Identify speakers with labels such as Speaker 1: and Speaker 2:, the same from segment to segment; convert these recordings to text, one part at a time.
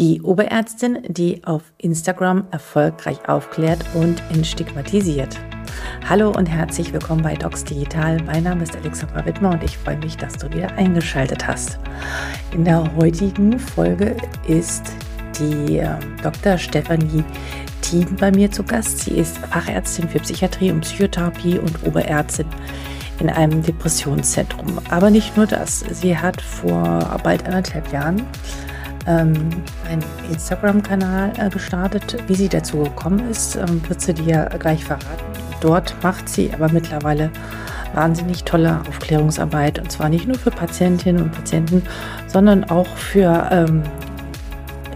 Speaker 1: Die Oberärztin, die auf Instagram erfolgreich aufklärt und entstigmatisiert. Hallo und herzlich willkommen bei Docs Digital. Mein Name ist Alexandra Wittmer und ich freue mich, dass du wieder eingeschaltet hast. In der heutigen Folge ist die äh, Dr. Stefanie Thien bei mir zu Gast. Sie ist Fachärztin für Psychiatrie und Psychotherapie und Oberärztin in einem Depressionszentrum. Aber nicht nur das. Sie hat vor bald anderthalb Jahren ähm, einen Instagram-Kanal äh, gestartet. Wie sie dazu gekommen ist, ähm, wird sie dir gleich verraten. Dort macht sie aber mittlerweile wahnsinnig tolle Aufklärungsarbeit und zwar nicht nur für Patientinnen und Patienten, sondern auch für ähm,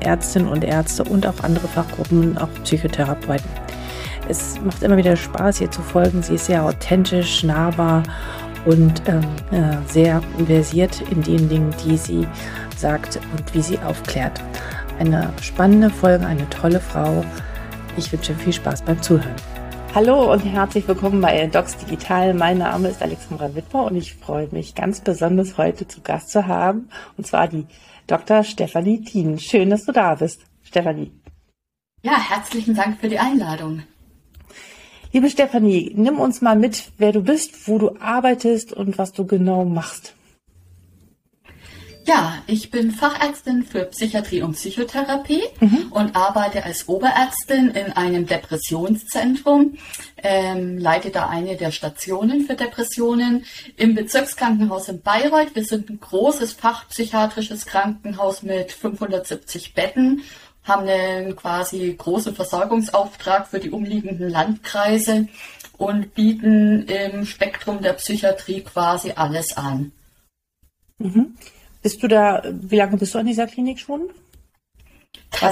Speaker 1: Ärztinnen und Ärzte und auch andere Fachgruppen, auch Psychotherapeuten. Es macht immer wieder Spaß, ihr zu folgen. Sie ist sehr authentisch, nahbar und ähm, äh, sehr versiert in den Dingen, die sie sagt und wie sie aufklärt. Eine spannende Folge, eine tolle Frau. Ich wünsche viel Spaß beim Zuhören. Hallo und herzlich willkommen bei Docs Digital. Mein Name ist Alexandra Wittmer und ich freue mich ganz besonders heute zu Gast zu haben, und zwar die Dr. Stefanie Thien. Schön, dass du da bist, Stefanie.
Speaker 2: Ja, herzlichen Dank für die Einladung.
Speaker 1: Liebe Stefanie, nimm uns mal mit, wer du bist, wo du arbeitest und was du genau machst.
Speaker 2: Ja, ich bin Fachärztin für Psychiatrie und Psychotherapie mhm. und arbeite als Oberärztin in einem Depressionszentrum, ähm, leite da eine der Stationen für Depressionen im Bezirkskrankenhaus in Bayreuth. Wir sind ein großes fachpsychiatrisches Krankenhaus mit 570 Betten, haben einen quasi großen Versorgungsauftrag für die umliegenden Landkreise und bieten im Spektrum der Psychiatrie quasi alles an.
Speaker 1: Mhm. Bist du da, wie lange bist du an dieser Klinik schon?
Speaker 2: War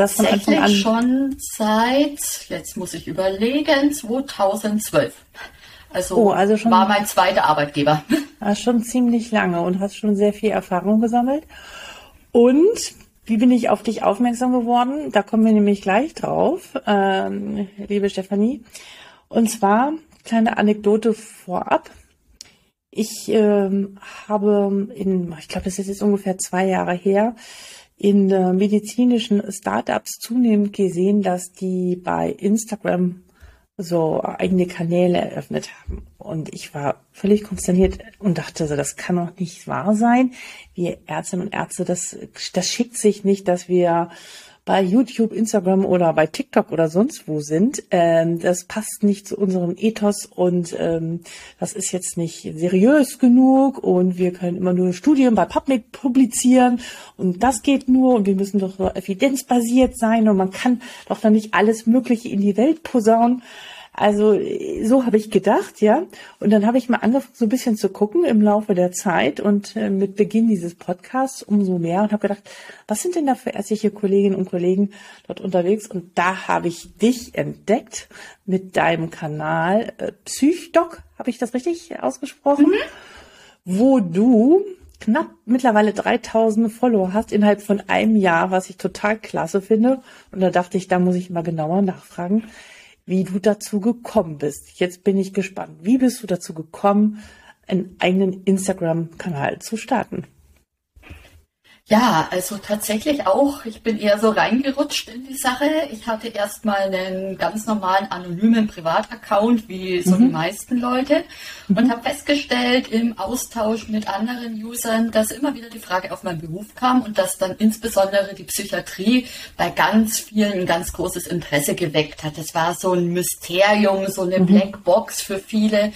Speaker 2: an? schon seit, jetzt muss ich überlegen, 2012. Also, oh, also schon, war mein zweiter Arbeitgeber.
Speaker 1: Ah, schon ziemlich lange und hast schon sehr viel Erfahrung gesammelt. Und wie bin ich auf dich aufmerksam geworden? Da kommen wir nämlich gleich drauf, ähm, liebe Stefanie. Und zwar, kleine Anekdote vorab. Ich ähm, habe in, ich glaube, das ist jetzt ungefähr zwei Jahre her, in äh, medizinischen Startups zunehmend gesehen, dass die bei Instagram so eigene Kanäle eröffnet haben. Und ich war völlig konsterniert und dachte so, das kann doch nicht wahr sein. Wir Ärztinnen und Ärzte, das, das schickt sich nicht, dass wir bei YouTube, Instagram oder bei TikTok oder sonst wo sind. Ähm, das passt nicht zu unserem Ethos und ähm, das ist jetzt nicht seriös genug und wir können immer nur Studien bei PubMed publizieren und das geht nur und wir müssen doch so evidenzbasiert sein und man kann doch dann nicht alles Mögliche in die Welt posaunen. Also so habe ich gedacht, ja. Und dann habe ich mal angefangen, so ein bisschen zu gucken im Laufe der Zeit und äh, mit Beginn dieses Podcasts umso mehr und habe gedacht, was sind denn da für ärztliche Kolleginnen und Kollegen dort unterwegs? Und da habe ich dich entdeckt mit deinem Kanal äh, Psychdoc, habe ich das richtig ausgesprochen? Mhm. Wo du knapp mittlerweile 3000 Follower hast innerhalb von einem Jahr, was ich total klasse finde. Und da dachte ich, da muss ich mal genauer nachfragen wie du dazu gekommen bist. Jetzt bin ich gespannt. Wie bist du dazu gekommen, einen eigenen Instagram-Kanal zu starten?
Speaker 2: Ja, also tatsächlich auch. Ich bin eher so reingerutscht in die Sache. Ich hatte erstmal einen ganz normalen anonymen Privataccount, wie so mhm. die meisten Leute, mhm. und habe festgestellt im Austausch mit anderen Usern, dass immer wieder die Frage auf meinen Beruf kam und dass dann insbesondere die Psychiatrie bei ganz vielen ein ganz großes Interesse geweckt hat. Das war so ein Mysterium, so eine mhm. Blackbox für viele.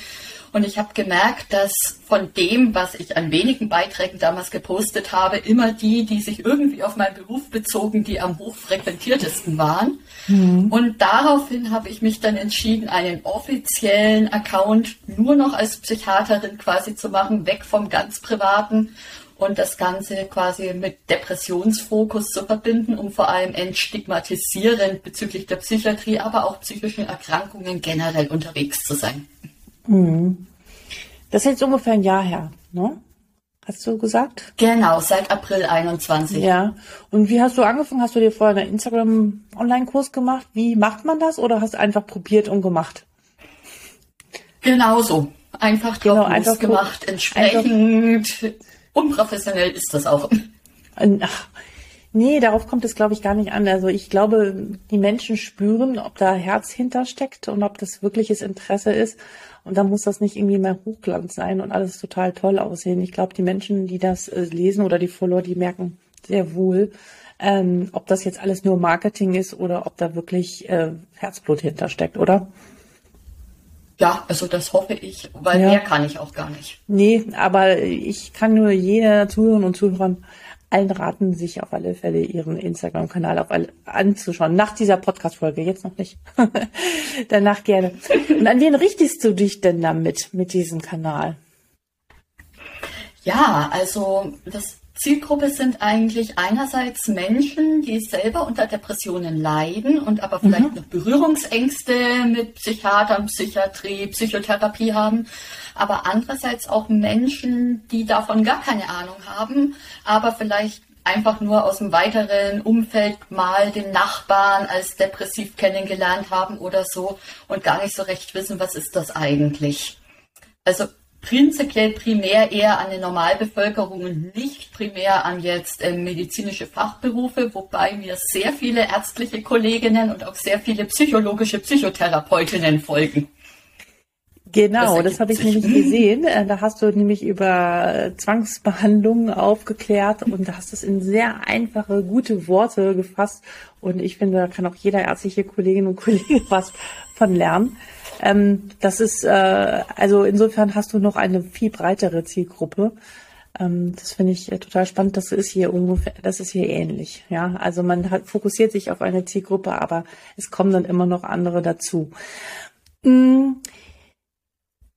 Speaker 2: Und ich habe gemerkt, dass von dem, was ich an wenigen Beiträgen damals gepostet habe, immer die, die sich irgendwie auf meinen Beruf bezogen, die am hochfrequentiertesten waren. Mhm. Und daraufhin habe ich mich dann entschieden, einen offiziellen Account nur noch als Psychiaterin quasi zu machen, weg vom ganz privaten und das Ganze quasi mit Depressionsfokus zu verbinden, um vor allem entstigmatisierend bezüglich der Psychiatrie, aber auch psychischen Erkrankungen generell unterwegs zu sein.
Speaker 1: Mhm. Das ist jetzt ungefähr ein Jahr her, ne? Hast du gesagt?
Speaker 2: Genau, seit April 21.
Speaker 1: Ja. Und wie hast du angefangen? Hast du dir vorher einen Instagram-Online-Kurs gemacht? Wie macht man das? Oder hast du einfach probiert und gemacht?
Speaker 2: Genauso. Einfach drauf genau, einfach gemacht. Entsprechend einfach, unprofessionell ist das auch.
Speaker 1: Ach, Nee, darauf kommt es, glaube ich, gar nicht an. Also ich glaube, die Menschen spüren, ob da Herz hintersteckt und ob das wirkliches Interesse ist. Und dann muss das nicht irgendwie mehr Hochglanz sein und alles total toll aussehen. Ich glaube, die Menschen, die das äh, lesen oder die Follower, die merken sehr wohl, ähm, ob das jetzt alles nur Marketing ist oder ob da wirklich äh, Herzblut hintersteckt, oder?
Speaker 2: Ja, also das hoffe ich, weil ja. mehr kann ich auch gar nicht.
Speaker 1: Nee, aber ich kann nur jeder Zuhörer und Zuhörern allen raten, sich auf alle Fälle ihren Instagram-Kanal anzuschauen. Nach dieser Podcast-Folge, jetzt noch nicht. Danach gerne. Und an wen richtest du dich denn damit, mit diesem Kanal?
Speaker 2: Ja, also das Zielgruppe sind eigentlich einerseits Menschen, die selber unter Depressionen leiden und aber vielleicht mhm. noch Berührungsängste mit Psychiatern, Psychiatrie, Psychotherapie haben, aber andererseits auch Menschen, die davon gar keine Ahnung haben, aber vielleicht einfach nur aus dem weiteren Umfeld mal den Nachbarn als depressiv kennengelernt haben oder so und gar nicht so recht wissen, was ist das eigentlich. Also prinzipiell primär eher an die Normalbevölkerung und nicht primär an jetzt äh, medizinische Fachberufe, wobei mir sehr viele ärztliche Kolleginnen und auch sehr viele psychologische Psychotherapeutinnen folgen.
Speaker 1: Genau, das, das habe ich sich. nämlich gesehen. Äh, da hast du nämlich über Zwangsbehandlungen aufgeklärt und da hast es in sehr einfache, gute Worte gefasst. Und ich finde, da kann auch jeder ärztliche Kollegin und Kollege was von lernen. Ähm, das ist, äh, also insofern hast du noch eine viel breitere Zielgruppe. Ähm, das finde ich äh, total spannend. Das ist hier ungefähr, das ist hier ähnlich. Ja, also man hat, fokussiert sich auf eine Zielgruppe, aber es kommen dann immer noch andere dazu. Mhm.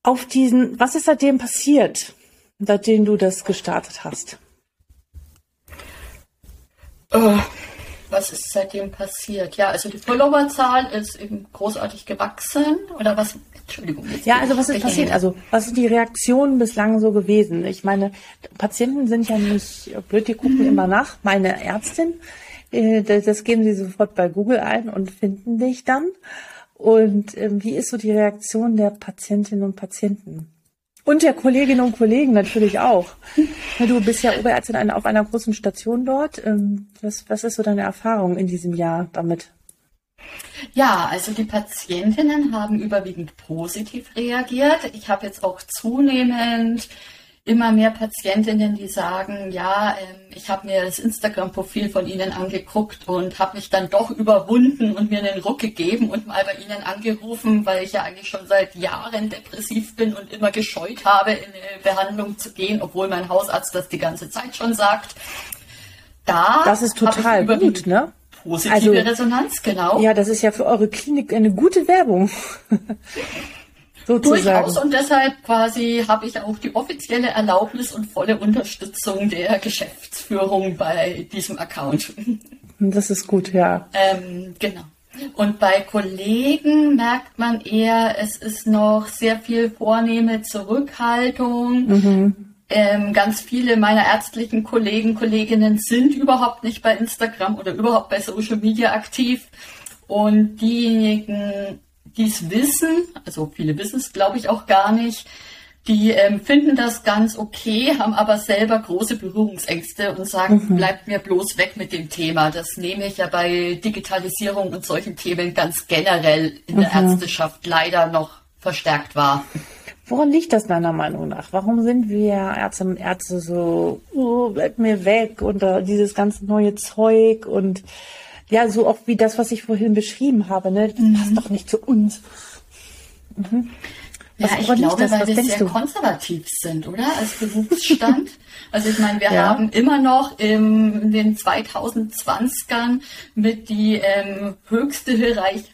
Speaker 1: Auf diesen, was ist seitdem passiert, seitdem du das gestartet hast?
Speaker 2: Oh, was ist seitdem passiert? Ja, also die Followerzahl ist eben großartig gewachsen. Oder was? Entschuldigung.
Speaker 1: Ja, also was ist passiert? Also was sind die Reaktionen bislang so gewesen? Ich meine, Patienten sind ja nicht blöd, die gucken mhm. immer nach. Meine Ärztin, äh, das geben sie sofort bei Google ein und finden dich dann. Und ähm, wie ist so die Reaktion der Patientinnen und Patienten? Und der Kolleginnen und Kollegen natürlich auch. Du bist ja Oberärztin auf einer großen Station dort. Ähm, was, was ist so deine Erfahrung in diesem Jahr damit?
Speaker 2: Ja, also die Patientinnen haben überwiegend positiv reagiert. Ich habe jetzt auch zunehmend immer mehr Patientinnen, die sagen, ja, ähm, ich habe mir das Instagram-Profil von Ihnen angeguckt und habe mich dann doch überwunden und mir einen Ruck gegeben und mal bei Ihnen angerufen, weil ich ja eigentlich schon seit Jahren depressiv bin und immer gescheut habe, in eine Behandlung zu gehen, obwohl mein Hausarzt das die ganze Zeit schon sagt.
Speaker 1: Da das ist total gut, ne?
Speaker 2: Positive also, Resonanz, genau.
Speaker 1: Ja, das ist ja für eure Klinik eine gute Werbung.
Speaker 2: sozusagen. Durchaus und deshalb quasi habe ich auch die offizielle Erlaubnis und volle Unterstützung der Geschäftsführung bei diesem Account.
Speaker 1: Das ist gut, ja.
Speaker 2: Ähm, genau. Und bei Kollegen merkt man eher, es ist noch sehr viel vornehme Zurückhaltung. Mhm. Ähm, ganz viele meiner ärztlichen Kollegen, Kolleginnen sind überhaupt nicht bei Instagram oder überhaupt bei Social Media aktiv. Und diejenigen, die es wissen, also viele wissen es, glaube ich, auch gar nicht, die ähm, finden das ganz okay, haben aber selber große Berührungsängste und sagen, mhm. bleibt mir bloß weg mit dem Thema. Das nehme ich ja bei Digitalisierung und solchen Themen ganz generell in mhm. der Ärzteschaft leider noch verstärkt wahr.
Speaker 1: Woran liegt das deiner Meinung nach? Warum sind wir Ärzte und Ärzte so, oh, bleib mir weg und uh, dieses ganze neue Zeug und ja, so auch wie das, was ich vorhin beschrieben habe, ne? Das mhm. passt doch nicht zu uns.
Speaker 2: Mhm. ja, ich glaube, das? weil wir sehr du? konservativ sind, oder? Als Berufsstand. also ich meine, wir ja. haben immer noch im, in den 2020ern mit die ähm, höchste Hierarchie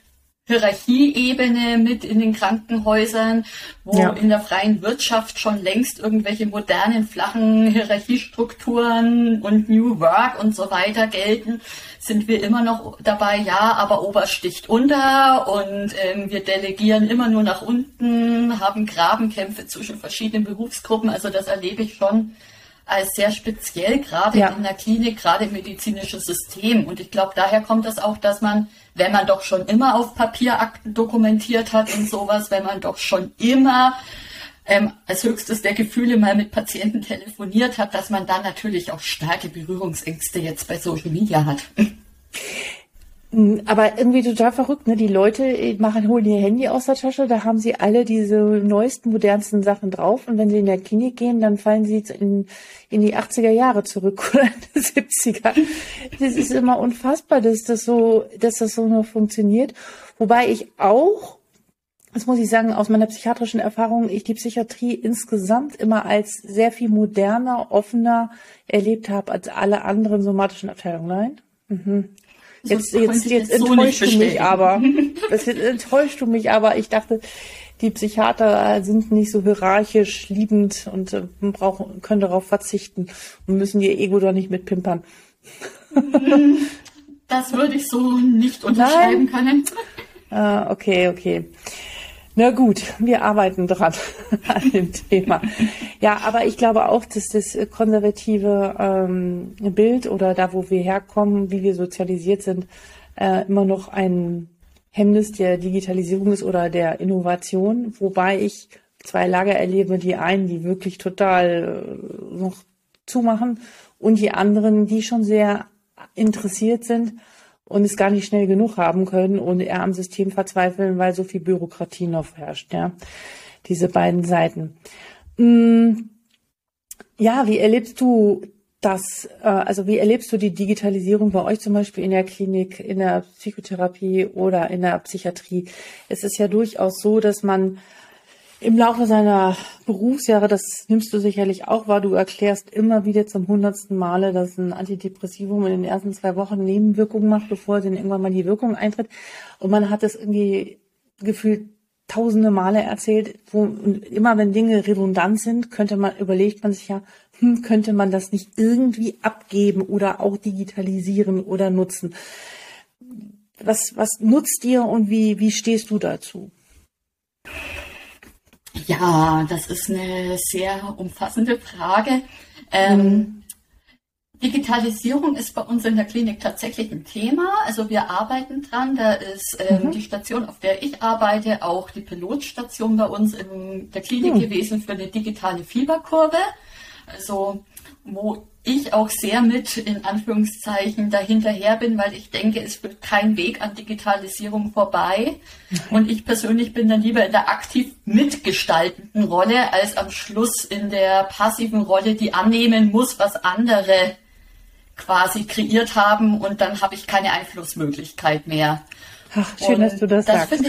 Speaker 2: Hierarchieebene mit in den Krankenhäusern, wo ja. in der freien Wirtschaft schon längst irgendwelche modernen, flachen Hierarchiestrukturen und New Work und so weiter gelten, sind wir immer noch dabei, ja, aber Ober sticht unter und ähm, wir delegieren immer nur nach unten, haben Grabenkämpfe zwischen verschiedenen Berufsgruppen. Also das erlebe ich schon als sehr speziell, gerade ja. in der Klinik, gerade im medizinischen System. Und ich glaube, daher kommt das auch, dass man, wenn man doch schon immer auf Papierakten dokumentiert hat und sowas, wenn man doch schon immer ähm, als höchstes der Gefühle mal mit Patienten telefoniert habe, dass man dann natürlich auch starke Berührungsängste jetzt bei Social Media hat.
Speaker 1: Hm, aber irgendwie total verrückt, ne? Die Leute äh, machen, holen ihr Handy aus der Tasche, da haben sie alle diese neuesten, modernsten Sachen drauf. Und wenn sie in der Klinik gehen, dann fallen sie in, in die 80er Jahre zurück oder die 70er. Das ist immer unfassbar, dass das so, dass das so noch funktioniert. Wobei ich auch, das muss ich sagen, aus meiner psychiatrischen Erfahrung, ich die Psychiatrie insgesamt immer als sehr viel moderner, offener erlebt habe als alle anderen somatischen Abteilungen. Nein? Mhm. Jetzt, jetzt, jetzt so enttäuschst du mich aber. Das enttäuscht du mich aber. Ich dachte, die Psychiater sind nicht so hierarchisch liebend und äh, brauchen, können darauf verzichten und müssen ihr Ego doch nicht mitpimpern.
Speaker 2: Das würde ich so nicht unterschreiben Nein? können.
Speaker 1: Ah, okay, okay. Na gut, wir arbeiten dran an dem Thema. Ja, aber ich glaube auch, dass das konservative ähm, Bild oder da, wo wir herkommen, wie wir sozialisiert sind, äh, immer noch ein Hemmnis der Digitalisierung ist oder der Innovation, wobei ich zwei Lager erlebe, die einen, die wirklich total äh, noch zumachen und die anderen, die schon sehr interessiert sind und es gar nicht schnell genug haben können und eher am System verzweifeln, weil so viel Bürokratie noch herrscht, ja. Diese beiden Seiten. Mm, ja, wie erlebst du das, äh, also wie erlebst du die Digitalisierung bei euch zum Beispiel in der Klinik, in der Psychotherapie oder in der Psychiatrie? Es ist ja durchaus so, dass man im Laufe seiner Berufsjahre, das nimmst du sicherlich auch wahr, du erklärst immer wieder zum hundertsten Male, dass ein Antidepressivum in den ersten zwei Wochen Nebenwirkungen macht, bevor dann irgendwann mal die Wirkung eintritt. Und man hat es irgendwie gefühlt tausende Male erzählt, wo und immer wenn Dinge redundant sind, könnte man, überlegt man sich ja, hm, könnte man das nicht irgendwie abgeben oder auch digitalisieren oder nutzen. Was, was nutzt ihr und wie, wie stehst du dazu?
Speaker 2: Ja, das ist eine sehr umfassende Frage. Ähm, mhm. Digitalisierung ist bei uns in der Klinik tatsächlich ein Thema. Also wir arbeiten dran. Da ist ähm, mhm. die Station, auf der ich arbeite, auch die Pilotstation bei uns in der Klinik mhm. gewesen für eine digitale Fieberkurve. Also wo ich auch sehr mit in Anführungszeichen dahinterher bin, weil ich denke, es wird kein Weg an Digitalisierung vorbei. Und ich persönlich bin dann lieber in der aktiv mitgestaltenden Rolle als am Schluss in der passiven Rolle, die annehmen muss, was andere quasi kreiert haben und dann habe ich keine Einflussmöglichkeit mehr.
Speaker 1: Ach, schön, und dass du das, das sagst.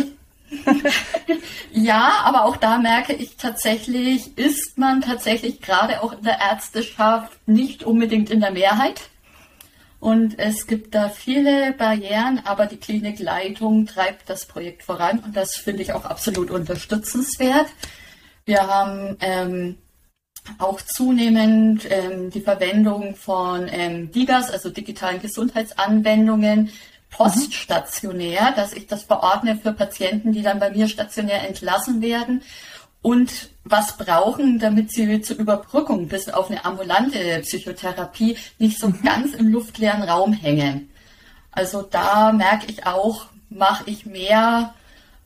Speaker 2: ja, aber auch da merke ich tatsächlich, ist man tatsächlich gerade auch in der Ärzteschaft nicht unbedingt in der Mehrheit. Und es gibt da viele Barrieren, aber die Klinikleitung treibt das Projekt voran und das finde ich auch absolut unterstützenswert. Wir haben ähm, auch zunehmend ähm, die Verwendung von ähm, DIGAS, also digitalen Gesundheitsanwendungen, poststationär, dass ich das verordne für Patienten, die dann bei mir stationär entlassen werden und was brauchen, damit sie zur Überbrückung bis auf eine ambulante Psychotherapie nicht so mhm. ganz im luftleeren Raum hängen. Also da merke ich auch, mache ich mehr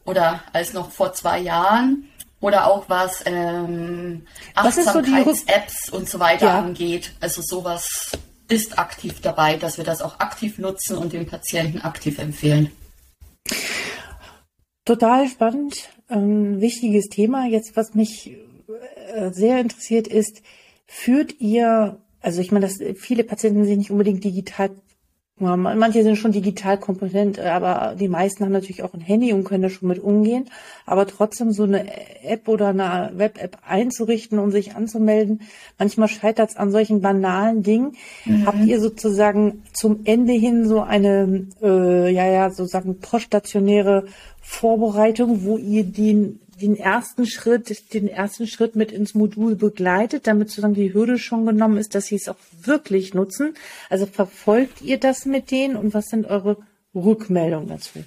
Speaker 2: oder als noch vor zwei Jahren oder auch was ähm, Achtsamkeits-Apps so und so weiter ja. angeht. Also sowas ist aktiv dabei, dass wir das auch aktiv nutzen und den Patienten aktiv empfehlen.
Speaker 1: Total spannend, ähm, wichtiges Thema. Jetzt, was mich äh, sehr interessiert ist, führt ihr, also ich meine, dass viele Patienten sich nicht unbedingt digital ja, manche sind schon digital kompetent, aber die meisten haben natürlich auch ein Handy und können da schon mit umgehen. Aber trotzdem so eine App oder eine Web-App einzurichten und sich anzumelden, manchmal scheitert es an solchen banalen Dingen. Mhm. Habt ihr sozusagen zum Ende hin so eine, äh, ja, ja, sozusagen poststationäre Vorbereitung, wo ihr den den ersten Schritt, den ersten Schritt mit ins Modul begleitet, damit sozusagen die Hürde schon genommen ist, dass sie es auch wirklich nutzen. Also verfolgt ihr das mit denen und was sind eure Rückmeldungen dazu?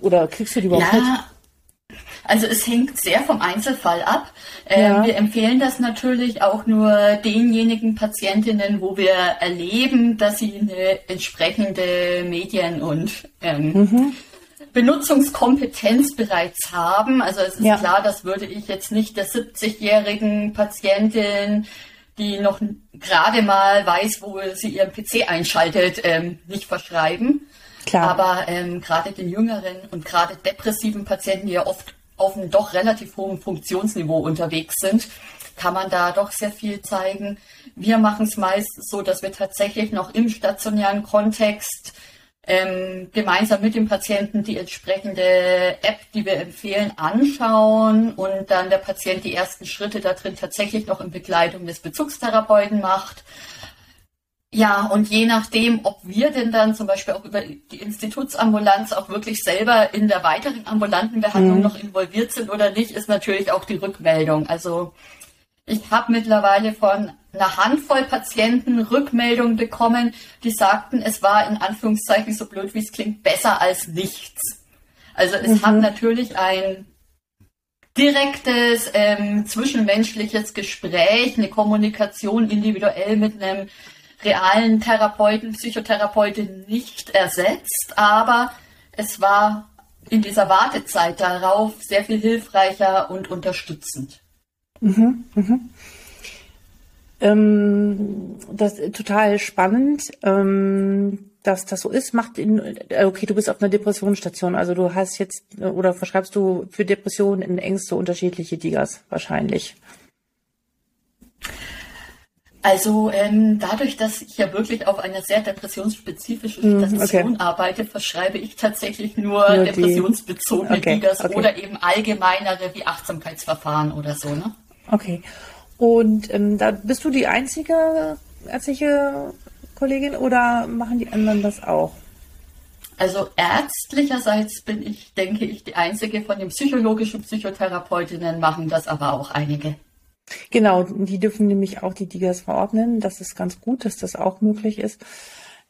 Speaker 1: Oder kriegst du die überhaupt ja. mit?
Speaker 2: Also es hängt sehr vom Einzelfall ab. Ähm, ja. wir empfehlen das natürlich auch nur denjenigen Patientinnen, wo wir erleben, dass sie eine entsprechende Medien- und ähm, mhm Benutzungskompetenz bereits haben. Also es ist ja. klar, das würde ich jetzt nicht der 70-jährigen Patientin, die noch gerade mal weiß, wo sie ihren PC einschaltet, ähm, nicht verschreiben. Klar. Aber ähm, gerade den jüngeren und gerade depressiven Patienten, die ja oft auf einem doch relativ hohen Funktionsniveau unterwegs sind, kann man da doch sehr viel zeigen. Wir machen es meist so, dass wir tatsächlich noch im stationären Kontext ähm, gemeinsam mit dem Patienten die entsprechende App, die wir empfehlen, anschauen und dann der Patient die ersten Schritte da drin tatsächlich noch in Begleitung des Bezugstherapeuten macht. Ja, und je nachdem, ob wir denn dann zum Beispiel auch über die Institutsambulanz auch wirklich selber in der weiteren ambulanten Behandlung mhm. noch involviert sind oder nicht, ist natürlich auch die Rückmeldung. Also ich habe mittlerweile von einer Handvoll Patienten Rückmeldungen bekommen, die sagten, es war in Anführungszeichen so blöd, wie es klingt, besser als nichts. Also es mhm. hat natürlich ein direktes ähm, zwischenmenschliches Gespräch, eine Kommunikation individuell mit einem realen Therapeuten, Psychotherapeutin nicht ersetzt, aber es war in dieser Wartezeit darauf sehr viel hilfreicher und unterstützend. Mhm, mhm.
Speaker 1: Ähm, das ist total spannend, ähm, dass das so ist. Macht in, äh, okay, du bist auf einer Depressionsstation, also du hast jetzt oder verschreibst du für Depressionen in Ängste unterschiedliche Digas wahrscheinlich.
Speaker 2: Also ähm, dadurch, dass ich ja wirklich auf einer sehr depressionsspezifischen hm, Station okay. arbeite, verschreibe ich tatsächlich nur, nur depressionsbezogene okay, Digas okay. oder eben allgemeinere wie Achtsamkeitsverfahren oder so. Ne?
Speaker 1: Okay. Und ähm, da bist du die einzige ärztliche Kollegin oder machen die anderen das auch?
Speaker 2: Also ärztlicherseits bin ich, denke ich, die einzige von den psychologischen Psychotherapeutinnen machen das aber auch einige.
Speaker 1: Genau, die dürfen nämlich auch die Digas verordnen. Das ist ganz gut, dass das auch möglich ist.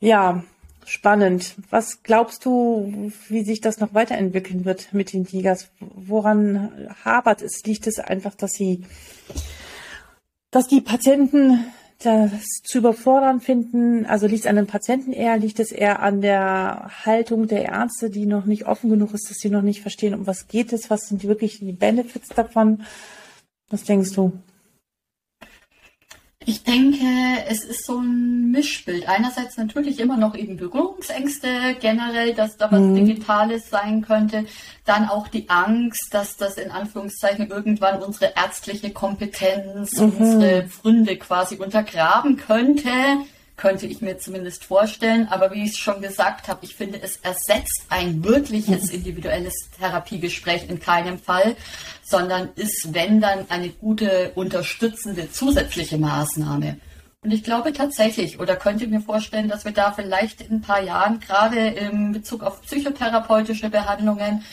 Speaker 1: Ja, spannend. Was glaubst du, wie sich das noch weiterentwickeln wird mit den Digas? Woran hapert es? Liegt es einfach, dass sie, dass die Patienten das zu überfordern finden? Also liegt es an den Patienten eher? Liegt es eher an der Haltung der Ärzte, die noch nicht offen genug ist, dass sie noch nicht verstehen, um was geht es? Was sind wirklich die Benefits davon? Was denkst du?
Speaker 2: Ich denke, es ist so ein Mischbild. Einerseits natürlich immer noch eben Berührungsängste generell, dass da was mhm. Digitales sein könnte. Dann auch die Angst, dass das in Anführungszeichen irgendwann unsere ärztliche Kompetenz, mhm. unsere Pfründe quasi untergraben könnte könnte ich mir zumindest vorstellen. Aber wie ich schon gesagt habe, ich finde, es ersetzt ein wirkliches individuelles Therapiegespräch in keinem Fall, sondern ist, wenn dann, eine gute unterstützende zusätzliche Maßnahme. Und ich glaube tatsächlich, oder könnte mir vorstellen, dass wir da vielleicht in ein paar Jahren, gerade in Bezug auf psychotherapeutische Behandlungen,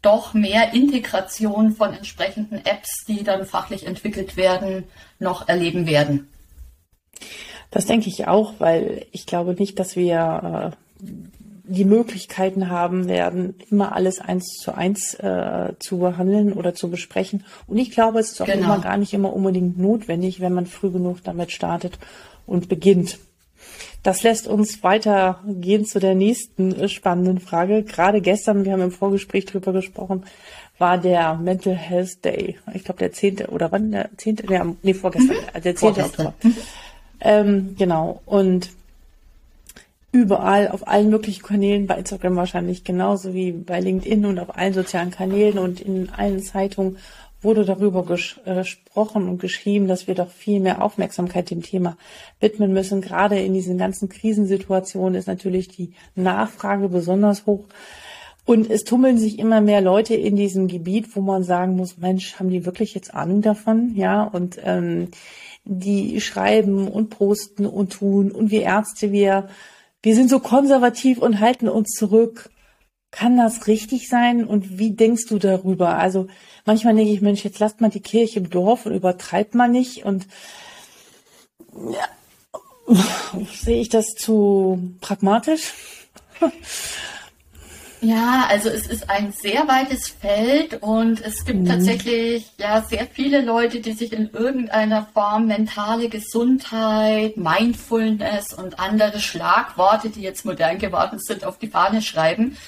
Speaker 2: doch mehr Integration von entsprechenden Apps, die dann fachlich entwickelt werden, noch erleben werden.
Speaker 1: Das denke ich auch, weil ich glaube nicht, dass wir äh, die Möglichkeiten haben werden, immer alles eins zu eins äh, zu behandeln oder zu besprechen. Und ich glaube, es ist auch genau. immer gar nicht immer unbedingt notwendig, wenn man früh genug damit startet und beginnt. Das lässt uns weitergehen zu der nächsten spannenden Frage. Gerade gestern, wir haben im Vorgespräch drüber gesprochen, war der Mental Health Day. Ich glaube, der zehnte oder wann der zehnte? Nee, vorgestern, mhm. der zehnte Oktober. Mhm. Ähm, genau. Und überall auf allen möglichen Kanälen, bei Instagram wahrscheinlich genauso wie bei LinkedIn und auf allen sozialen Kanälen und in allen Zeitungen wurde darüber äh, gesprochen und geschrieben, dass wir doch viel mehr Aufmerksamkeit dem Thema widmen müssen. Gerade in diesen ganzen Krisensituationen ist natürlich die Nachfrage besonders hoch. Und es tummeln sich immer mehr Leute in diesem Gebiet, wo man sagen muss, Mensch, haben die wirklich jetzt Ahnung davon? Ja, und ähm, die schreiben und posten und tun und wir Ärzte, wir, wir sind so konservativ und halten uns zurück. Kann das richtig sein? Und wie denkst du darüber? Also manchmal denke ich, Mensch, jetzt lasst mal die Kirche im Dorf und übertreibt man nicht und ja, sehe ich das zu pragmatisch?
Speaker 2: Ja, also es ist ein sehr weites Feld und es gibt mhm. tatsächlich ja sehr viele Leute, die sich in irgendeiner Form mentale Gesundheit, Mindfulness und andere Schlagworte, die jetzt modern geworden sind, auf die Fahne schreiben.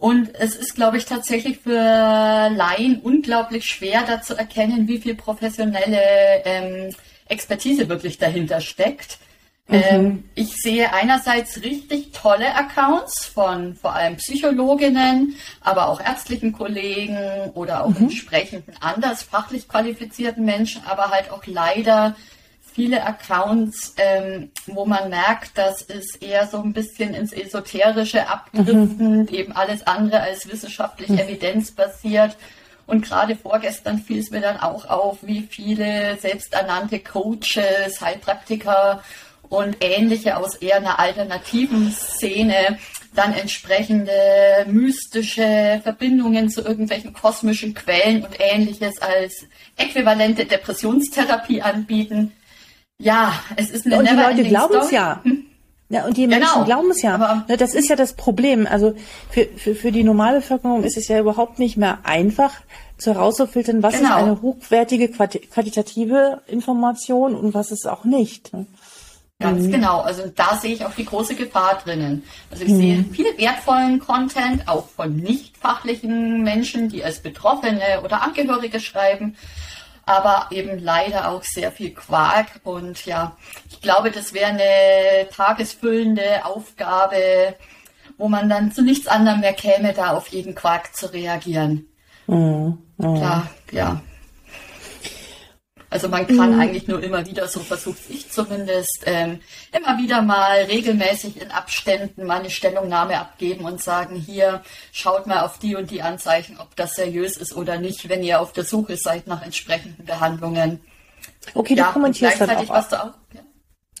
Speaker 2: Und es ist, glaube ich, tatsächlich für Laien unglaublich schwer, da zu erkennen, wie viel professionelle ähm, Expertise wirklich dahinter steckt. Mhm. Ähm, ich sehe einerseits richtig tolle Accounts von vor allem Psychologinnen, aber auch ärztlichen Kollegen oder auch mhm. entsprechenden anders fachlich qualifizierten Menschen, aber halt auch leider viele Accounts, ähm, wo man merkt, dass es eher so ein bisschen ins Esoterische abdriftend, mhm. eben alles andere als wissenschaftlich mhm. evidenzbasiert. Und gerade vorgestern fiel es mir dann auch auf, wie viele selbsternannte Coaches, Heilpraktiker und ähnliche aus eher einer alternativen Szene dann entsprechende mystische Verbindungen zu irgendwelchen kosmischen Quellen und ähnliches als äquivalente Depressionstherapie anbieten. Ja, es ist eine
Speaker 1: Und die Leute glauben es ja. Ja, und die Menschen genau. glauben es ja. Aber ne, das ist ja das Problem. Also für, für, für die Normalbevölkerung ist es ja überhaupt nicht mehr einfach, zu herauszufiltern, was genau. ist eine hochwertige, qualitative Information und was ist auch nicht.
Speaker 2: Ganz mhm. genau. Also da sehe ich auch die große Gefahr drinnen. Also ich mhm. sehe viel wertvollen Content, auch von nicht fachlichen Menschen, die als Betroffene oder Angehörige schreiben aber eben leider auch sehr viel Quark. Und ja, ich glaube, das wäre eine tagesfüllende Aufgabe, wo man dann zu nichts anderem mehr käme, da auf jeden Quark zu reagieren. Mhm. Mhm. Klar, ja. Also man kann mhm. eigentlich nur immer wieder, so versuche ich zumindest, ähm, immer wieder mal regelmäßig in Abständen mal eine Stellungnahme abgeben und sagen, hier, schaut mal auf die und die Anzeichen, ob das seriös ist oder nicht, wenn ihr auf der Suche seid nach entsprechenden Behandlungen.
Speaker 1: Okay, ja, du kommentierst dann auch. Was du, auch ja.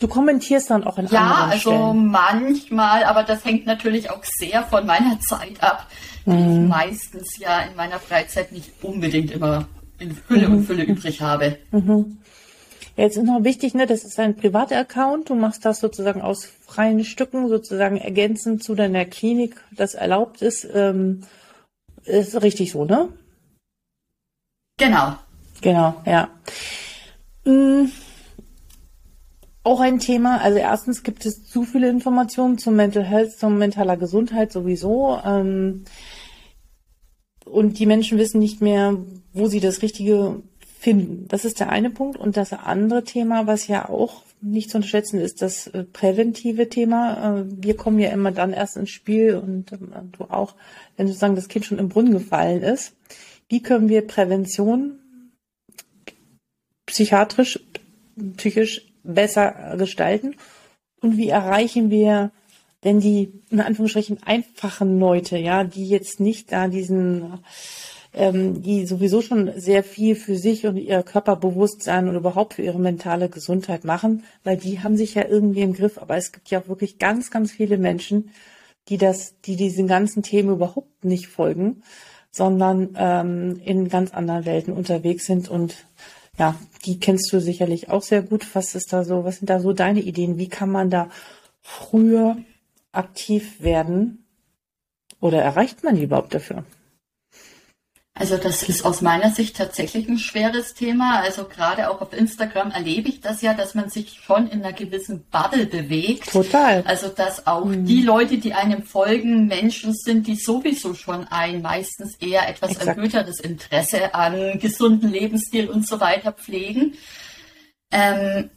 Speaker 1: du kommentierst dann auch in ja,
Speaker 2: also
Speaker 1: Stellen.
Speaker 2: manchmal, aber das hängt natürlich auch sehr von meiner Zeit ab, die ich mhm. meistens ja in meiner Freizeit nicht unbedingt immer in Fülle mhm. und Fülle übrig habe. Mhm.
Speaker 1: Ja, jetzt ist noch wichtig, ne, das ist ein privater Account. Du machst das sozusagen aus freien Stücken, sozusagen ergänzend zu deiner Klinik, das erlaubt ist. Ähm, ist richtig so, ne?
Speaker 2: Genau.
Speaker 1: Genau, ja. Mhm. Auch ein Thema, also erstens gibt es zu viele Informationen zum Mental Health, zum mentaler Gesundheit sowieso. Ähm, und die Menschen wissen nicht mehr, wo sie das Richtige finden. Das ist der eine Punkt. Und das andere Thema, was ja auch nicht zu unterschätzen ist, das äh, präventive Thema. Äh, wir kommen ja immer dann erst ins Spiel und ähm, du auch, wenn sozusagen das Kind schon im Brunnen gefallen ist. Wie können wir Prävention psychiatrisch, psychisch besser gestalten? Und wie erreichen wir denn die, in Anführungsstrichen, einfachen Leute, ja, die jetzt nicht da diesen, ähm, die sowieso schon sehr viel für sich und ihr Körperbewusstsein und überhaupt für ihre mentale Gesundheit machen, weil die haben sich ja irgendwie im Griff. Aber es gibt ja auch wirklich ganz, ganz viele Menschen, die das, die diesen ganzen Themen überhaupt nicht folgen, sondern ähm, in ganz anderen Welten unterwegs sind und ja, die kennst du sicherlich auch sehr gut. Was ist da so, was sind da so deine Ideen? Wie kann man da früher aktiv werden? Oder erreicht man die überhaupt dafür?
Speaker 2: Also das ist aus meiner Sicht tatsächlich ein schweres Thema. Also gerade auch auf Instagram erlebe ich das ja, dass man sich schon in einer gewissen Bubble bewegt.
Speaker 1: Total.
Speaker 2: Also dass auch mhm. die Leute, die einem folgen, Menschen sind, die sowieso schon ein meistens eher etwas Exakt. erhöhteres Interesse an gesunden Lebensstil und so weiter pflegen. Ähm,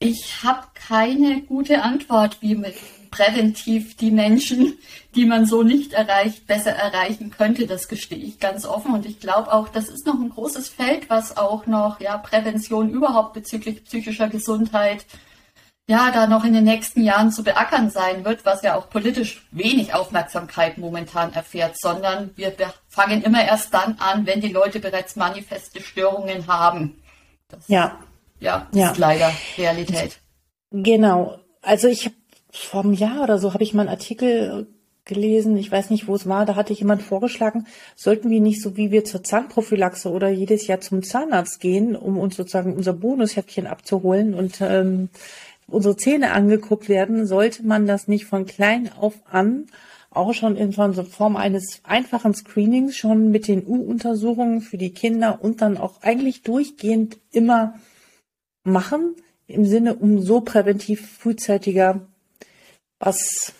Speaker 2: ich habe keine gute Antwort, wie mit präventiv die Menschen, die man so nicht erreicht, besser erreichen könnte. Das gestehe ich ganz offen. Und ich glaube auch, das ist noch ein großes Feld, was auch noch, ja, Prävention überhaupt bezüglich psychischer Gesundheit, ja, da noch in den nächsten Jahren zu beackern sein wird, was ja auch politisch wenig Aufmerksamkeit momentan erfährt, sondern wir fangen immer erst dann an, wenn die Leute bereits manifeste Störungen haben.
Speaker 1: Das, ja.
Speaker 2: Ja, ja. ist leider Realität.
Speaker 1: Genau. Also ich habe vor einem Jahr oder so habe ich mal einen Artikel gelesen, ich weiß nicht, wo es war, da hatte ich jemand vorgeschlagen, sollten wir nicht so wie wir zur Zahnprophylaxe oder jedes Jahr zum Zahnarzt gehen, um uns sozusagen unser Bonushäppchen abzuholen und ähm, unsere Zähne angeguckt werden, sollte man das nicht von klein auf an auch schon in Form eines einfachen Screenings schon mit den U-Untersuchungen für die Kinder und dann auch eigentlich durchgehend immer machen, im Sinne, um so präventiv frühzeitiger was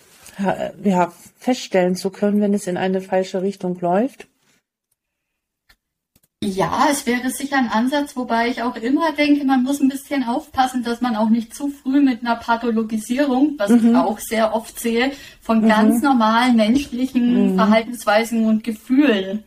Speaker 1: ja, feststellen zu können, wenn es in eine falsche Richtung läuft?
Speaker 2: Ja, es wäre sicher ein Ansatz, wobei ich auch immer denke, man muss ein bisschen aufpassen, dass man auch nicht zu früh mit einer Pathologisierung, was mhm. ich auch sehr oft sehe, von mhm. ganz normalen menschlichen mhm. Verhaltensweisen und Gefühlen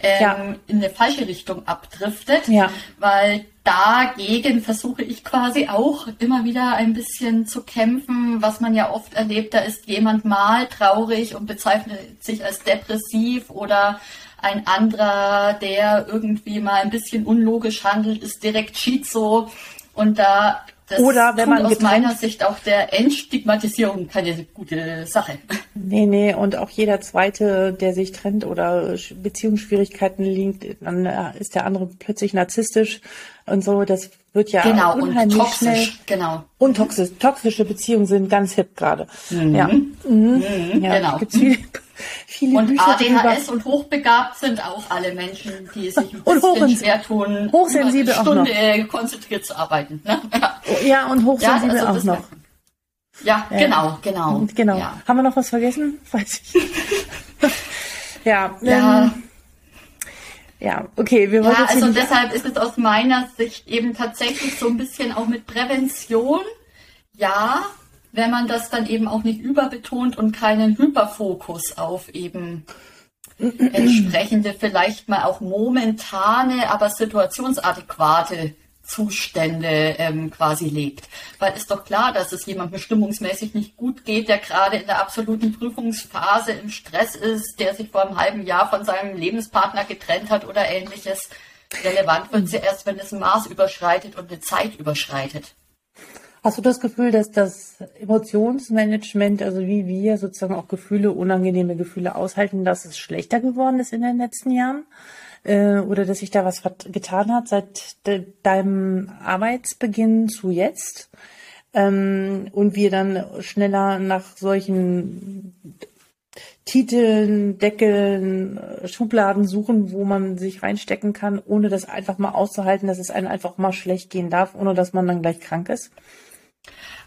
Speaker 2: ähm, ja. in eine falsche Richtung abdriftet. Ja. Weil dagegen versuche ich quasi auch immer wieder ein bisschen zu kämpfen, was man ja oft erlebt, da ist jemand mal traurig und bezeichnet sich als depressiv oder ein anderer, der irgendwie mal ein bisschen unlogisch handelt, ist direkt Schizo. Und da das
Speaker 1: Oder wenn man
Speaker 2: aus meiner Sicht auch der Entstigmatisierung keine gute Sache.
Speaker 1: Nee, nee, und auch jeder zweite, der sich trennt oder Beziehungsschwierigkeiten liegt, dann äh, ist der andere plötzlich narzisstisch und so. Das wird ja
Speaker 2: genau, unheimlich und toxisch, schnell.
Speaker 1: Genau. Und toxisch, toxische Beziehungen sind ganz hip gerade. Mhm. Ja. Mhm.
Speaker 2: Mhm. ja. Genau. Gibt's viele, viele und Bücher ADHS darüber. und hochbegabt sind auch alle Menschen, die sich ein bisschen schwer tun,
Speaker 1: hochsensibel
Speaker 2: eine Stunde auch noch. konzentriert zu arbeiten. Ne?
Speaker 1: Ja. ja, und hochsensibel ja, also auch noch.
Speaker 2: Ja, ja, genau, genau.
Speaker 1: Genau. Haben wir noch was vergessen? Weiß ich. ja.
Speaker 2: Ja.
Speaker 1: Ähm, ja, okay, wir wollen
Speaker 2: Ja, also deshalb ist es aus meiner Sicht eben tatsächlich so ein bisschen auch mit Prävention. Ja, wenn man das dann eben auch nicht überbetont und keinen Hyperfokus auf eben entsprechende, vielleicht mal auch momentane, aber situationsadäquate Zustände ähm, quasi legt. Weil ist doch klar, dass es jemandem stimmungsmäßig nicht gut geht, der gerade in der absoluten Prüfungsphase im Stress ist, der sich vor einem halben Jahr von seinem Lebenspartner getrennt hat oder ähnliches. Relevant wird sie erst, wenn es ein Maß überschreitet und eine Zeit überschreitet.
Speaker 1: Hast du das Gefühl, dass das Emotionsmanagement, also wie wir sozusagen auch Gefühle, unangenehme Gefühle aushalten, dass es schlechter geworden ist in den letzten Jahren? Äh, oder dass sich da was getan hat seit de deinem Arbeitsbeginn zu jetzt? Ähm, und wir dann schneller nach solchen Titeln, Deckeln, Schubladen suchen, wo man sich reinstecken kann, ohne das einfach mal auszuhalten, dass es einem einfach mal schlecht gehen darf, ohne dass man dann gleich krank ist?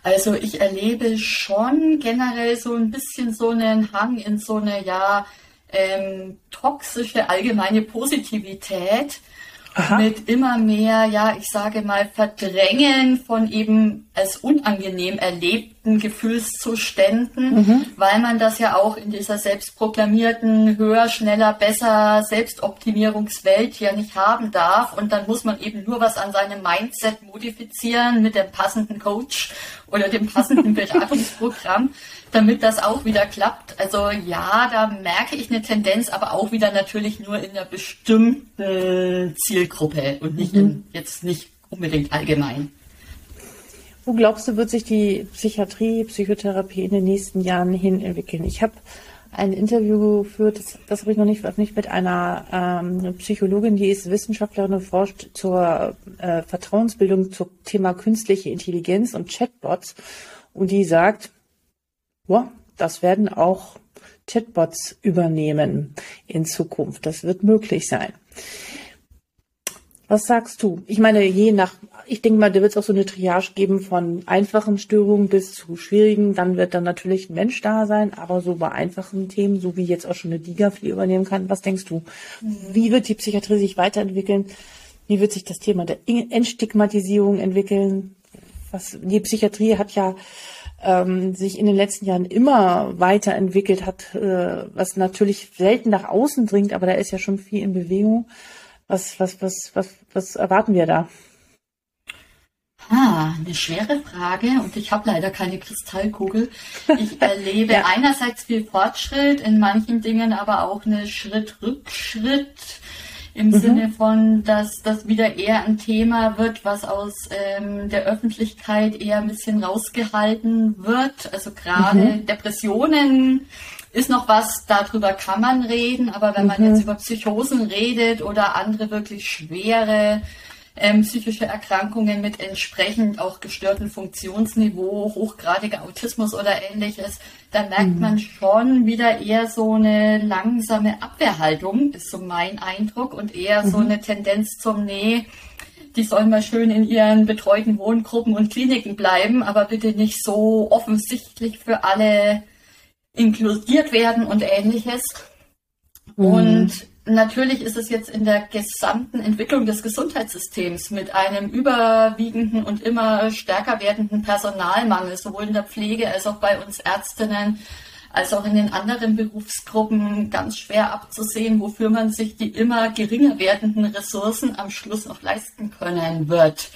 Speaker 2: Also ich erlebe schon generell so ein bisschen so einen Hang in so eine ja ähm, toxische allgemeine Positivität Aha. mit immer mehr, ja, ich sage mal, Verdrängen von eben als unangenehm erlebten Gefühlszuständen, mhm. weil man das ja auch in dieser selbstproklamierten höher, schneller, besser Selbstoptimierungswelt ja nicht haben darf. Und dann muss man eben nur was an seinem Mindset modifizieren mit dem passenden Coach oder dem passenden Beratungsprogramm damit das auch wieder klappt. Also ja, da merke ich eine Tendenz, aber auch wieder natürlich nur in einer bestimmten Zielgruppe und nicht in, mhm. jetzt nicht unbedingt allgemein.
Speaker 1: Wo glaubst du, wird sich die Psychiatrie, Psychotherapie in den nächsten Jahren hin entwickeln? Ich habe ein Interview geführt, das, das habe ich noch nicht veröffentlicht, mit einer ähm, Psychologin, die ist Wissenschaftlerin und forscht zur äh, Vertrauensbildung zum Thema künstliche Intelligenz und Chatbots. Und die sagt, ja, das werden auch Chatbots übernehmen in Zukunft. Das wird möglich sein. Was sagst du? Ich meine, je nach, ich denke mal, da wird es auch so eine Triage geben von einfachen Störungen bis zu schwierigen. Dann wird dann natürlich ein Mensch da sein, aber so bei einfachen Themen, so wie jetzt auch schon eine Diga viel übernehmen kann. Was denkst du? Wie wird die Psychiatrie sich weiterentwickeln? Wie wird sich das Thema der Entstigmatisierung entwickeln? Was, die Psychiatrie hat ja ähm, sich in den letzten Jahren immer weiterentwickelt hat, äh, was natürlich selten nach außen dringt, aber da ist ja schon viel in Bewegung. Was, was, was, was, was erwarten wir da?
Speaker 2: Ah, eine schwere Frage und ich habe leider keine Kristallkugel. Ich erlebe ja. einerseits viel Fortschritt, in manchen Dingen aber auch eine Schritt-Rückschritt im mhm. Sinne von, dass das wieder eher ein Thema wird, was aus ähm, der Öffentlichkeit eher ein bisschen rausgehalten wird. Also gerade mhm. Depressionen ist noch was, darüber kann man reden, aber wenn man mhm. jetzt über Psychosen redet oder andere wirklich schwere ähm, psychische Erkrankungen mit entsprechend auch gestörtem Funktionsniveau, hochgradiger Autismus oder ähnliches, da merkt mhm. man schon wieder eher so eine langsame Abwehrhaltung, ist so mein Eindruck, und eher mhm. so eine Tendenz zum Nee, die sollen mal schön in ihren betreuten Wohngruppen und Kliniken bleiben, aber bitte nicht so offensichtlich für alle inkludiert werden und ähnliches. Mhm. Und natürlich ist es jetzt in der gesamten Entwicklung des Gesundheitssystems mit einem überwiegenden und immer stärker werdenden Personalmangel, sowohl in der Pflege als auch bei uns Ärztinnen, als auch in den anderen Berufsgruppen ganz schwer abzusehen, wofür man sich die immer geringer werdenden Ressourcen am Schluss noch leisten können wird.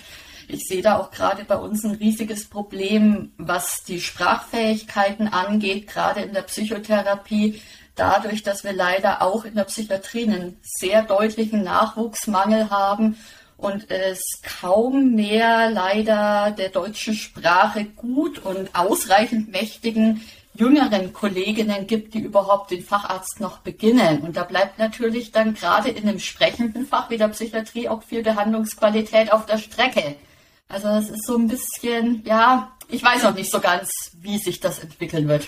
Speaker 2: Ich sehe da auch gerade bei uns ein riesiges Problem, was die Sprachfähigkeiten angeht, gerade in der Psychotherapie. Dadurch, dass wir leider auch in der Psychiatrie einen sehr deutlichen Nachwuchsmangel haben und es kaum mehr leider der deutschen Sprache gut und ausreichend mächtigen jüngeren Kolleginnen gibt, die überhaupt den Facharzt noch beginnen. Und da bleibt natürlich dann gerade in einem sprechenden Fach wie der Psychiatrie auch viel Behandlungsqualität auf der Strecke. Also es ist so ein bisschen, ja, ich weiß noch nicht so ganz, wie sich das entwickeln wird.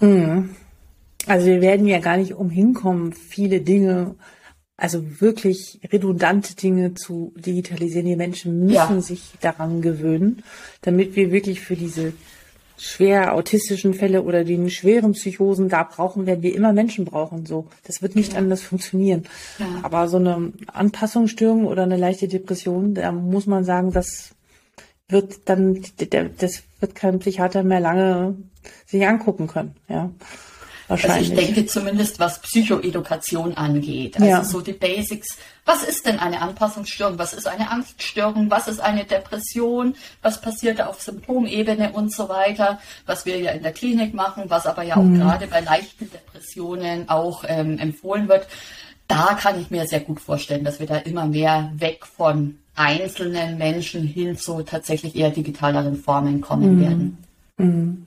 Speaker 1: Mhm. Also wir werden ja gar nicht umhin kommen, viele Dinge, also wirklich redundante Dinge zu digitalisieren. Die Menschen müssen ja. sich daran gewöhnen, damit wir wirklich für diese schwer autistischen Fälle oder den schweren Psychosen, da brauchen werden wir immer Menschen brauchen. So, das wird nicht ja. anders funktionieren. Ja. Aber so eine Anpassungsstörung oder eine leichte Depression, da muss man sagen, das wird dann, das wird kein Psychiater mehr lange sich angucken können. Ja.
Speaker 2: Wahrscheinlich. Also ich denke zumindest, was Psychoedukation angeht. Also ja. so die Basics. Was ist denn eine Anpassungsstörung? Was ist eine Angststörung? Was ist eine Depression? Was passiert auf Symptomebene und so weiter? Was wir ja in der Klinik machen, was aber ja auch mhm. gerade bei leichten Depressionen auch ähm, empfohlen wird. Da kann ich mir sehr gut vorstellen, dass wir da immer mehr weg von einzelnen Menschen hin zu tatsächlich eher digitaleren Formen kommen mhm. werden. Mhm.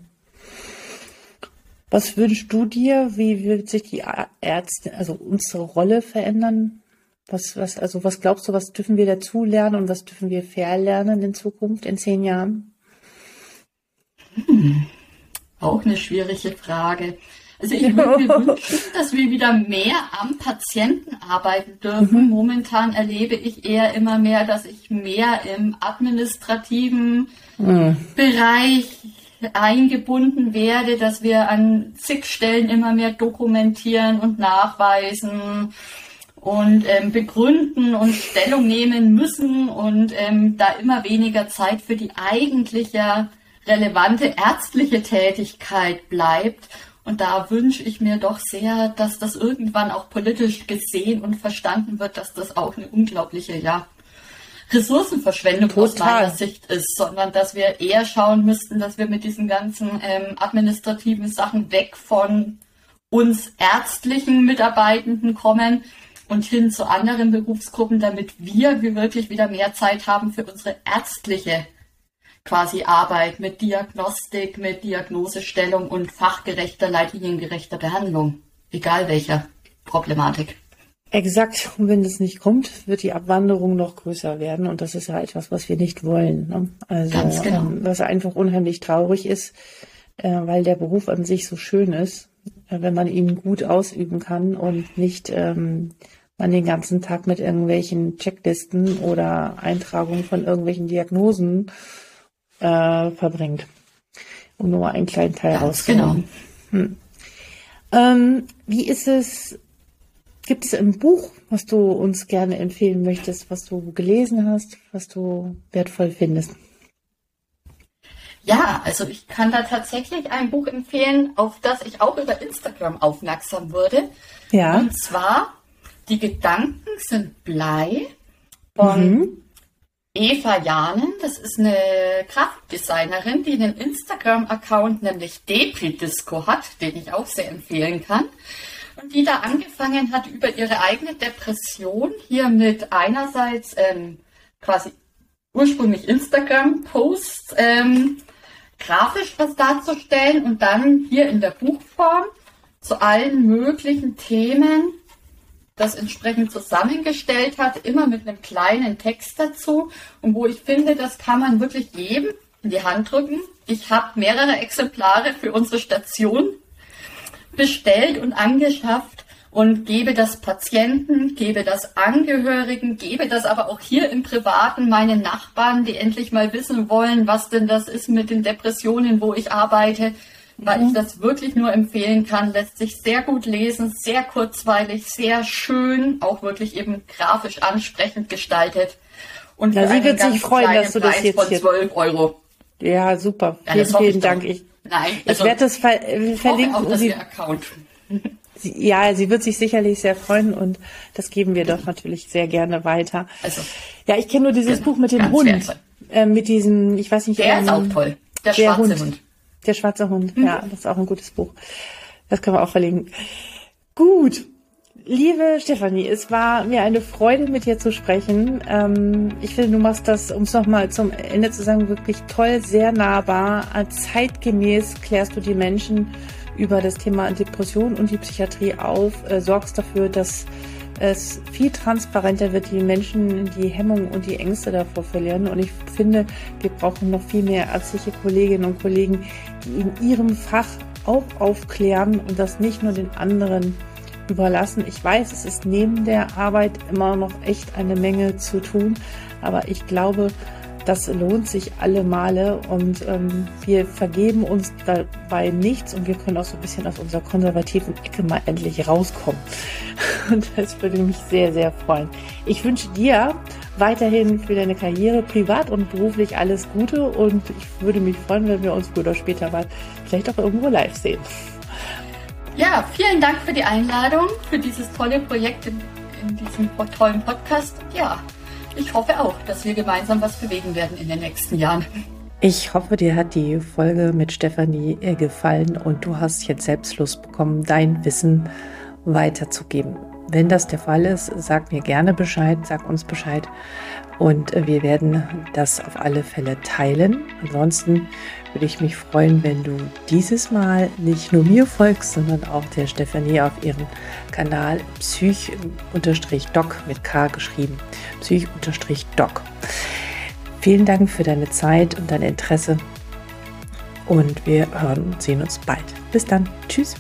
Speaker 1: Was wünschst du dir? Wie wird sich die Ärzte, also unsere Rolle verändern? Was, was, also was glaubst du, was dürfen wir dazulernen und was dürfen wir verlernen in Zukunft, in zehn Jahren?
Speaker 2: Hm. Auch eine schwierige Frage. Also ich würde mir wünschen, dass wir wieder mehr am Patienten arbeiten dürfen. Mhm. Momentan erlebe ich eher immer mehr, dass ich mehr im administrativen mhm. Bereich eingebunden werde, dass wir an zig Stellen immer mehr dokumentieren und nachweisen und ähm, begründen und Stellung nehmen müssen und ähm, da immer weniger Zeit für die eigentliche relevante ärztliche Tätigkeit bleibt. Und da wünsche ich mir doch sehr, dass das irgendwann auch politisch gesehen und verstanden wird, dass das auch eine unglaubliche, ja, Ressourcenverschwendung Total. aus meiner Sicht ist, sondern dass wir eher schauen müssten, dass wir mit diesen ganzen ähm, administrativen Sachen weg von uns ärztlichen Mitarbeitenden kommen und hin zu anderen Berufsgruppen, damit wir wirklich wieder mehr Zeit haben für unsere ärztliche quasi Arbeit mit Diagnostik, mit Diagnosestellung und fachgerechter, leitliniengerechter Behandlung, egal welcher Problematik.
Speaker 1: Exakt. Und wenn das nicht kommt, wird die Abwanderung noch größer werden. Und das ist ja etwas, was wir nicht wollen. Ne? Also, Ganz genau. Ähm, was einfach unheimlich traurig ist, äh, weil der Beruf an sich so schön ist, äh, wenn man ihn gut ausüben kann und nicht ähm, man den ganzen Tag mit irgendwelchen Checklisten oder Eintragungen von irgendwelchen Diagnosen äh, verbringt. Um nur einen kleinen Teil rauszunehmen. Genau. Hm. Ähm, wie ist es Gibt es ein Buch, was du uns gerne empfehlen möchtest, was du gelesen hast, was du wertvoll findest?
Speaker 2: Ja, also ich kann da tatsächlich ein Buch empfehlen, auf das ich auch über Instagram aufmerksam wurde. Ja. Und zwar Die Gedanken sind Blei von mhm. Eva Janen. Das ist eine Grafikdesignerin, die einen Instagram-Account, nämlich Depri Disco hat, den ich auch sehr empfehlen kann und die da angefangen hat, über ihre eigene Depression hier mit einerseits ähm, quasi ursprünglich Instagram-Posts ähm, grafisch was darzustellen und dann hier in der Buchform zu allen möglichen Themen das entsprechend zusammengestellt hat, immer mit einem kleinen Text dazu und wo ich finde, das kann man wirklich jedem in die Hand drücken. Ich habe mehrere Exemplare für unsere Station bestellt und angeschafft und gebe das Patienten, gebe das Angehörigen, gebe das aber auch hier im Privaten meinen Nachbarn, die endlich mal wissen wollen, was denn das ist mit den Depressionen, wo ich arbeite, weil mhm. ich das wirklich nur empfehlen kann. Lässt sich sehr gut lesen, sehr kurzweilig, sehr schön, auch wirklich eben grafisch ansprechend gestaltet.
Speaker 1: Und ja, sie wird sich freuen, dass du Preis das jetzt
Speaker 2: von 12 Euro.
Speaker 1: Ja, super. Ja, vielen, vielen Dank. Ich,
Speaker 2: Nein,
Speaker 1: also, ich werde das ver verlinken.
Speaker 2: Auch, dass sie, Account.
Speaker 1: Sie, ja, sie wird sich sicherlich sehr freuen und das geben wir doch natürlich sehr gerne weiter. Also, ja, ich kenne nur dieses genau, Buch mit dem Hund. Äh, mit diesem, ich weiß nicht.
Speaker 2: Der ähm, ist auch toll. Der, der schwarze Hund. Hund.
Speaker 1: Der schwarze Hund, mhm. ja, das ist auch ein gutes Buch. Das können wir auch verlinken. Gut. Liebe Stefanie, es war mir eine Freude, mit dir zu sprechen. Ähm, ich finde, du machst das, um es nochmal zum Ende zu sagen, wirklich toll, sehr nahbar. Zeitgemäß klärst du die Menschen über das Thema Depression und die Psychiatrie auf, äh, sorgst dafür, dass es viel transparenter wird, die Menschen die Hemmungen und die Ängste davor verlieren. Und ich finde, wir brauchen noch viel mehr ärztliche Kolleginnen und Kollegen, die in ihrem Fach auch aufklären und das nicht nur den anderen überlassen. Ich weiß, es ist neben der Arbeit immer noch echt eine Menge zu tun, aber ich glaube, das lohnt sich alle Male und ähm, wir vergeben uns dabei nichts und wir können auch so ein bisschen aus unserer konservativen Ecke mal endlich rauskommen. Und das würde mich sehr, sehr freuen. Ich wünsche dir weiterhin für deine Karriere privat und beruflich alles Gute und ich würde mich freuen, wenn wir uns früher oder später mal vielleicht auch irgendwo live sehen.
Speaker 2: Ja, vielen Dank für die Einladung, für dieses tolle Projekt in, in diesem tollen Podcast. Ja, ich hoffe auch, dass wir gemeinsam was bewegen werden in den nächsten Jahren.
Speaker 1: Ich hoffe, dir hat die Folge mit Stefanie äh, gefallen und du hast jetzt selbst Lust bekommen, dein Wissen weiterzugeben. Wenn das der Fall ist, sag mir gerne Bescheid, sag uns Bescheid und äh, wir werden das auf alle Fälle teilen. Ansonsten würde ich mich freuen, wenn du dieses Mal nicht nur mir folgst, sondern auch der Stefanie auf ihrem Kanal psych-doc mit K geschrieben. psych-doc. Vielen Dank für deine Zeit und dein Interesse und wir hören und sehen uns bald. Bis dann. Tschüss.